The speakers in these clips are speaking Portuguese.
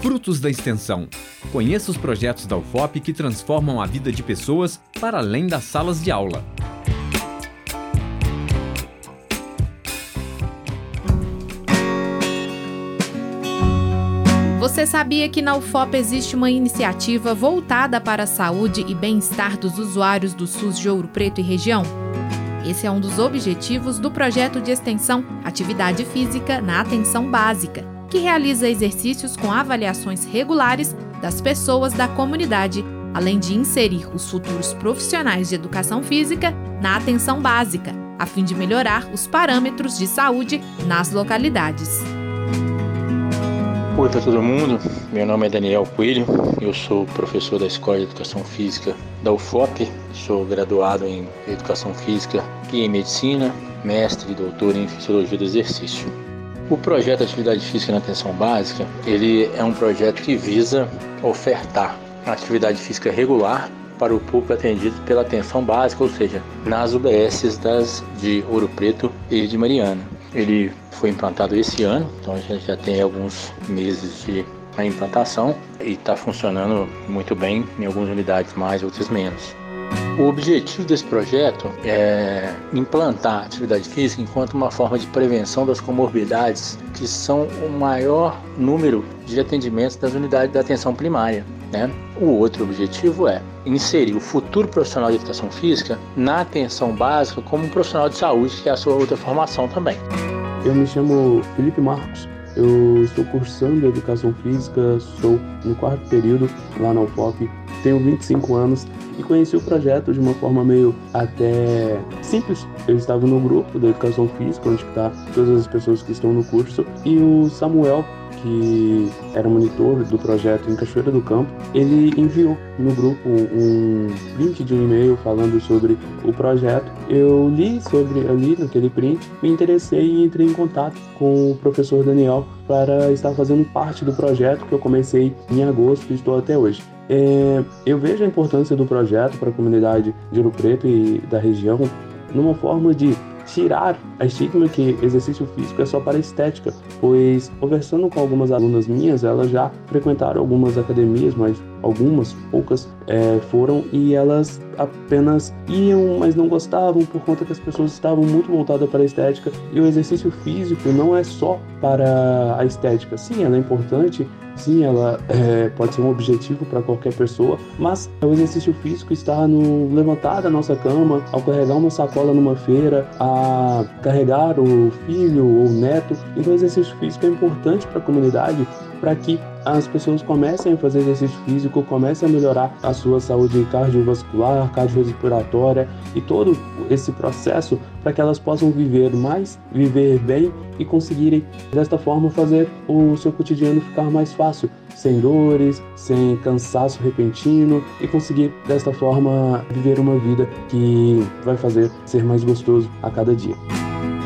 Frutos da Extensão. Conheça os projetos da UFOP que transformam a vida de pessoas para além das salas de aula. Você sabia que na UFOP existe uma iniciativa voltada para a saúde e bem-estar dos usuários do SUS de Ouro Preto e região? Esse é um dos objetivos do projeto de extensão Atividade Física na Atenção Básica, que realiza exercícios com avaliações regulares das pessoas da comunidade, além de inserir os futuros profissionais de educação física na atenção básica, a fim de melhorar os parâmetros de saúde nas localidades. Oi para todo mundo, meu nome é Daniel Coelho, eu sou professor da Escola de Educação Física da UFOP, sou graduado em Educação Física e em Medicina, mestre e doutor em Fisiologia do Exercício. O projeto Atividade Física na Atenção Básica, ele é um projeto que visa ofertar atividade física regular para o público atendido pela atenção básica, ou seja, nas UBSs das, de Ouro Preto e de Mariana. Ele foi implantado esse ano, então a gente já tem alguns meses de implantação e está funcionando muito bem em algumas unidades mais, outras menos. O objetivo desse projeto é implantar a atividade física enquanto uma forma de prevenção das comorbidades que são o maior número de atendimentos das unidades da atenção primária. Né? O outro objetivo é inserir o futuro profissional de educação física na atenção básica como um profissional de saúde, que é a sua outra formação também. Eu me chamo Felipe Marcos, eu estou cursando Educação Física, sou no quarto período lá na UFOP, tenho 25 anos e conheci o projeto de uma forma meio até simples. Eu estava no grupo da Educação Física, onde está todas as pessoas que estão no curso, e o Samuel, que era monitor do projeto em Cachoeira do Campo, ele enviou no grupo um link de um e-mail falando sobre o projeto. Eu li sobre ali naquele print, me interessei e entrei em contato com o professor Daniel para estar fazendo parte do projeto que eu comecei em agosto e estou até hoje. É, eu vejo a importância do projeto para a comunidade de Ouro Preto e da região numa forma de tirar a estigma que exercício físico é só para estética, pois conversando com algumas alunas minhas, elas já frequentaram algumas academias, mas algumas, poucas, é, foram e elas apenas iam, mas não gostavam por conta que as pessoas estavam muito voltadas para a estética e o exercício físico não é só para a estética. Sim, ela é importante, sim, ela é, pode ser um objetivo para qualquer pessoa, mas o exercício físico está no levantar da nossa cama, ao carregar uma sacola numa feira, a carregar o filho ou o neto. Então, o exercício físico é importante para a comunidade para que as pessoas comecem a fazer exercício físico, comecem a melhorar a sua saúde cardiovascular, cardiorrespiratória e todo esse processo para que elas possam viver mais, viver bem e conseguirem desta forma fazer o seu cotidiano ficar mais fácil, sem dores, sem cansaço repentino e conseguir desta forma viver uma vida que vai fazer ser mais gostoso a cada dia.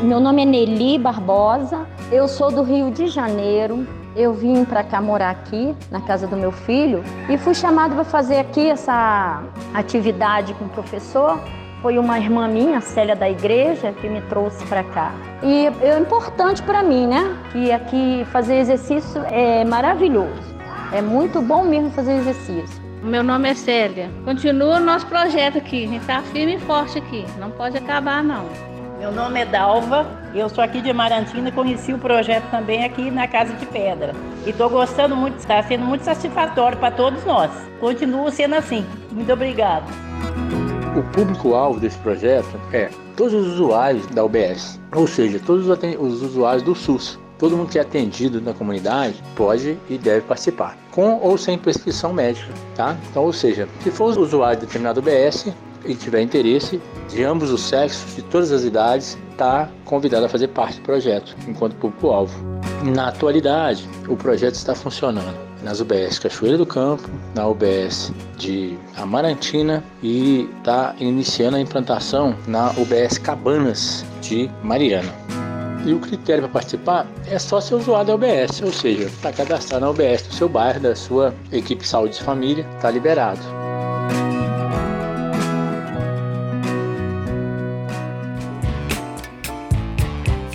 Meu nome é Nelly Barbosa, eu sou do Rio de Janeiro, eu vim para cá morar aqui, na casa do meu filho, e fui chamado para fazer aqui essa atividade com o professor. Foi uma irmã minha, Célia da igreja, que me trouxe para cá. E é importante para mim, né? Que aqui fazer exercício é maravilhoso. É muito bom mesmo fazer exercício. Meu nome é Célia. Continua o nosso projeto aqui. A gente está firme e forte aqui. Não pode acabar, não. Meu nome é Dalva, eu sou aqui de Marantina e conheci o projeto também aqui na Casa de Pedra. E estou gostando muito, está sendo muito satisfatório para todos nós. Continua sendo assim. Muito obrigada. O público-alvo desse projeto é todos os usuários da UBS, ou seja, todos os usuários do SUS. Todo mundo que é atendido na comunidade pode e deve participar, com ou sem prescrição médica, tá? Então, ou seja, se for usuário de determinado UBS, e tiver interesse, de ambos os sexos, de todas as idades, está convidado a fazer parte do projeto, enquanto público-alvo. Na atualidade, o projeto está funcionando nas UBS Cachoeira do Campo, na UBS de Amarantina e está iniciando a implantação na UBS Cabanas de Mariana. E o critério para participar é só ser usuário da UBS, ou seja, está cadastrado na UBS do seu bairro, da sua equipe de saúde e família, está liberado.